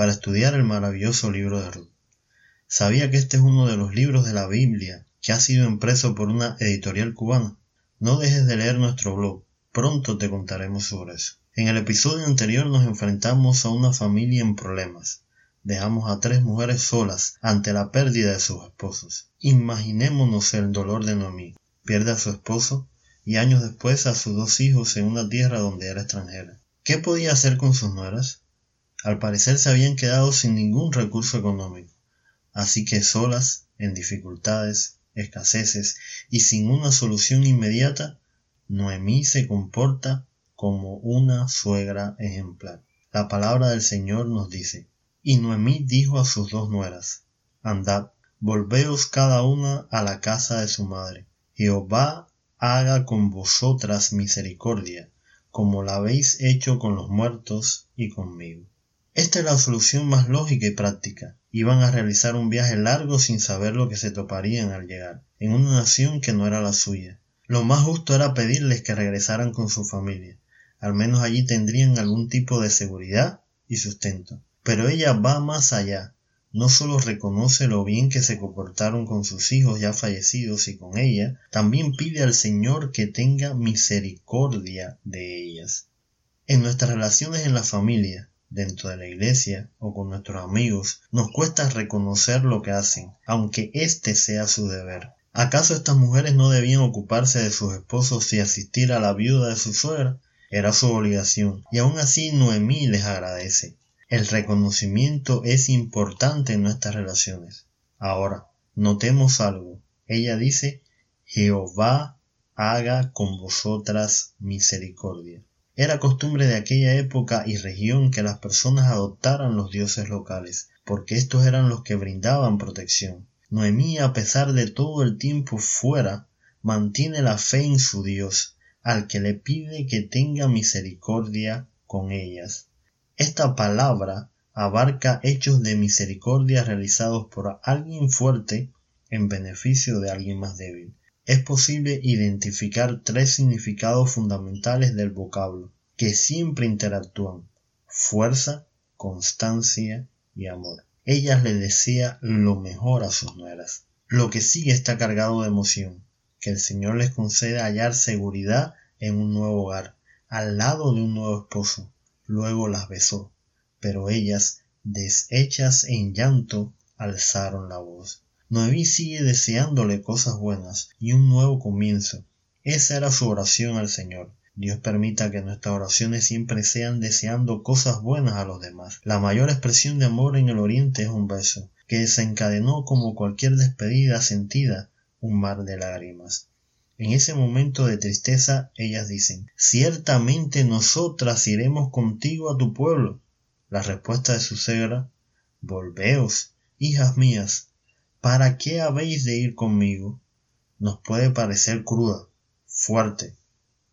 para estudiar el maravilloso libro de Ruth. Sabía que este es uno de los libros de la Biblia que ha sido impreso por una editorial cubana. No dejes de leer nuestro blog, pronto te contaremos sobre eso. En el episodio anterior nos enfrentamos a una familia en problemas. Dejamos a tres mujeres solas ante la pérdida de sus esposos. Imaginémonos el dolor de Noemí. Pierde a su esposo y años después a sus dos hijos en una tierra donde era extranjera. ¿Qué podía hacer con sus nueras? Al parecer se habían quedado sin ningún recurso económico, así que solas, en dificultades, escaseces y sin una solución inmediata, Noemí se comporta como una suegra ejemplar. La palabra del Señor nos dice, y Noemí dijo a sus dos nueras, Andad, volveos cada una a la casa de su madre. Jehová haga con vosotras misericordia, como la habéis hecho con los muertos y conmigo. Esta es la solución más lógica y práctica. Iban a realizar un viaje largo sin saber lo que se toparían al llegar, en una nación que no era la suya. Lo más justo era pedirles que regresaran con su familia. Al menos allí tendrían algún tipo de seguridad y sustento. Pero ella va más allá. No solo reconoce lo bien que se comportaron con sus hijos ya fallecidos y con ella, también pide al Señor que tenga misericordia de ellas. En nuestras relaciones en la familia, dentro de la iglesia o con nuestros amigos, nos cuesta reconocer lo que hacen, aunque éste sea su deber. ¿Acaso estas mujeres no debían ocuparse de sus esposos y asistir a la viuda de su suegra? Era su obligación, y aún así Noemí les agradece. El reconocimiento es importante en nuestras relaciones. Ahora, notemos algo. Ella dice, Jehová haga con vosotras misericordia. Era costumbre de aquella época y región que las personas adoptaran los dioses locales, porque estos eran los que brindaban protección. Noemí, a pesar de todo el tiempo fuera, mantiene la fe en su Dios, al que le pide que tenga misericordia con ellas. Esta palabra abarca hechos de misericordia realizados por alguien fuerte en beneficio de alguien más débil. Es posible identificar tres significados fundamentales del vocablo, que siempre interactúan fuerza, constancia y amor. Ellas le desea lo mejor a sus nueras. Lo que sigue está cargado de emoción, que el Señor les conceda hallar seguridad en un nuevo hogar, al lado de un nuevo esposo, luego las besó, pero ellas, deshechas en llanto, alzaron la voz. Noemí sigue deseándole cosas buenas y un nuevo comienzo. Esa era su oración al Señor. Dios permita que nuestras oraciones siempre sean deseando cosas buenas a los demás. La mayor expresión de amor en el Oriente es un beso, que desencadenó como cualquier despedida sentida un mar de lágrimas. En ese momento de tristeza, ellas dicen, ciertamente nosotras iremos contigo a tu pueblo. La respuesta de su suegra, volveos, hijas mías, ¿para qué habéis de ir conmigo? Nos puede parecer cruda, fuerte,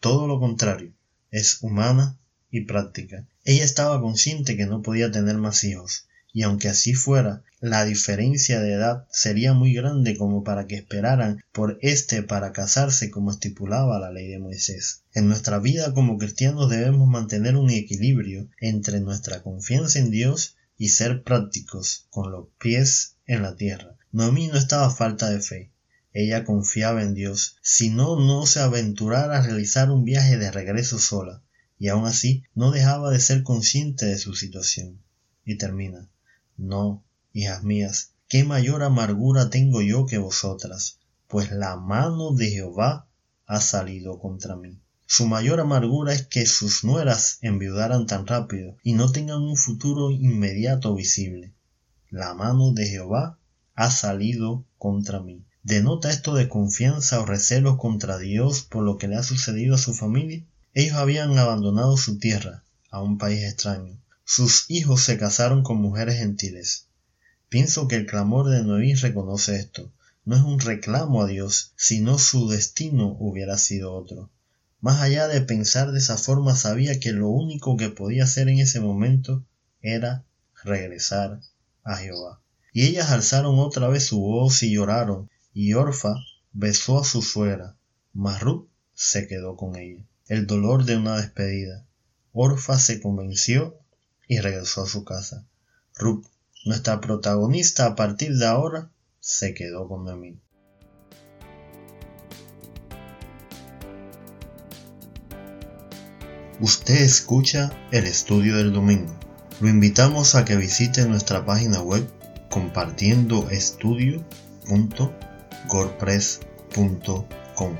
todo lo contrario, es humana y práctica. Ella estaba consciente que no podía tener más hijos, y aunque así fuera, la diferencia de edad sería muy grande como para que esperaran por éste para casarse como estipulaba la ley de Moisés. En nuestra vida como cristianos debemos mantener un equilibrio entre nuestra confianza en Dios y ser prácticos con los pies en la tierra. Noemí no estaba falta de fe. Ella confiaba en Dios, si no, no se aventurara a realizar un viaje de regreso sola, y aun así no dejaba de ser consciente de su situación. Y termina. No, hijas mías, qué mayor amargura tengo yo que vosotras, pues la mano de Jehová ha salido contra mí. Su mayor amargura es que sus nueras enviudaran tan rápido y no tengan un futuro inmediato visible. La mano de Jehová ha salido contra mí. ¿Denota esto de confianza o recelo contra Dios por lo que le ha sucedido a su familia? Ellos habían abandonado su tierra a un país extraño, sus hijos se casaron con mujeres gentiles. Pienso que el clamor de Noé reconoce esto. No es un reclamo a Dios, sino su destino hubiera sido otro. Más allá de pensar de esa forma, sabía que lo único que podía hacer en ese momento era regresar a Jehová. Y ellas alzaron otra vez su voz y lloraron, y Orfa besó a su suegra, mas Ruth se quedó con ella. El dolor de una despedida. Orfa se convenció y regresó a su casa. Ruth, nuestra protagonista a partir de ahora, se quedó con Noemí. Usted escucha el estudio del domingo. Lo invitamos a que visite nuestra página web compartiendoestudio.gorpress.com.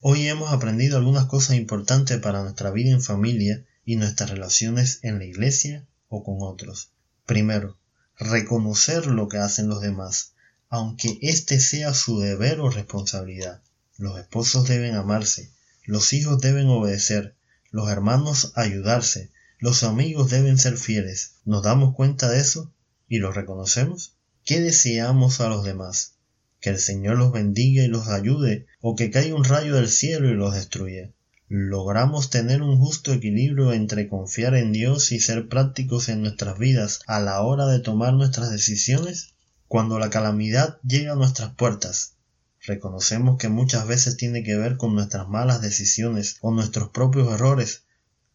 Hoy hemos aprendido algunas cosas importantes para nuestra vida en familia y nuestras relaciones en la iglesia o con otros. Primero, reconocer lo que hacen los demás, aunque éste sea su deber o responsabilidad. Los esposos deben amarse, los hijos deben obedecer, los hermanos ayudarse, los amigos deben ser fieles. ¿Nos damos cuenta de eso y lo reconocemos? ¿Qué deseamos a los demás? que el Señor los bendiga y los ayude, o que caiga un rayo del cielo y los destruya. ¿Logramos tener un justo equilibrio entre confiar en Dios y ser prácticos en nuestras vidas a la hora de tomar nuestras decisiones? Cuando la calamidad llega a nuestras puertas, reconocemos que muchas veces tiene que ver con nuestras malas decisiones o nuestros propios errores,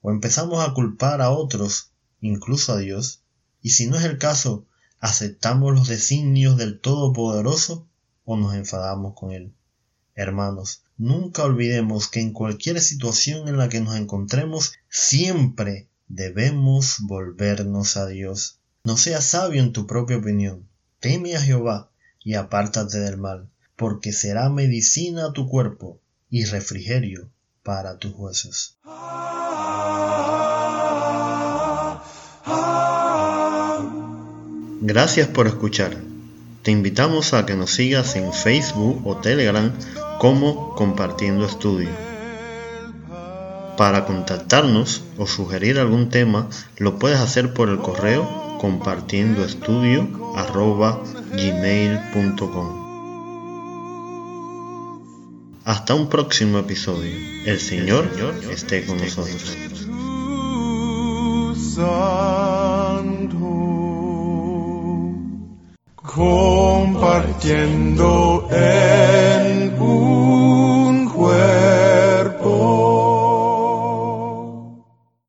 o empezamos a culpar a otros, incluso a Dios, y si no es el caso, aceptamos los designios del Todopoderoso o nos enfadamos con él. Hermanos, nunca olvidemos que en cualquier situación en la que nos encontremos, siempre debemos volvernos a Dios. No seas sabio en tu propia opinión. Teme a Jehová y apártate del mal, porque será medicina a tu cuerpo y refrigerio para tus huesos. Gracias por escuchar. Te invitamos a que nos sigas en Facebook o Telegram como Compartiendo Estudio. Para contactarnos o sugerir algún tema, lo puedes hacer por el correo compartiendoestudio.gmail.com Hasta un próximo episodio. El Señor esté con nosotros. compartiendo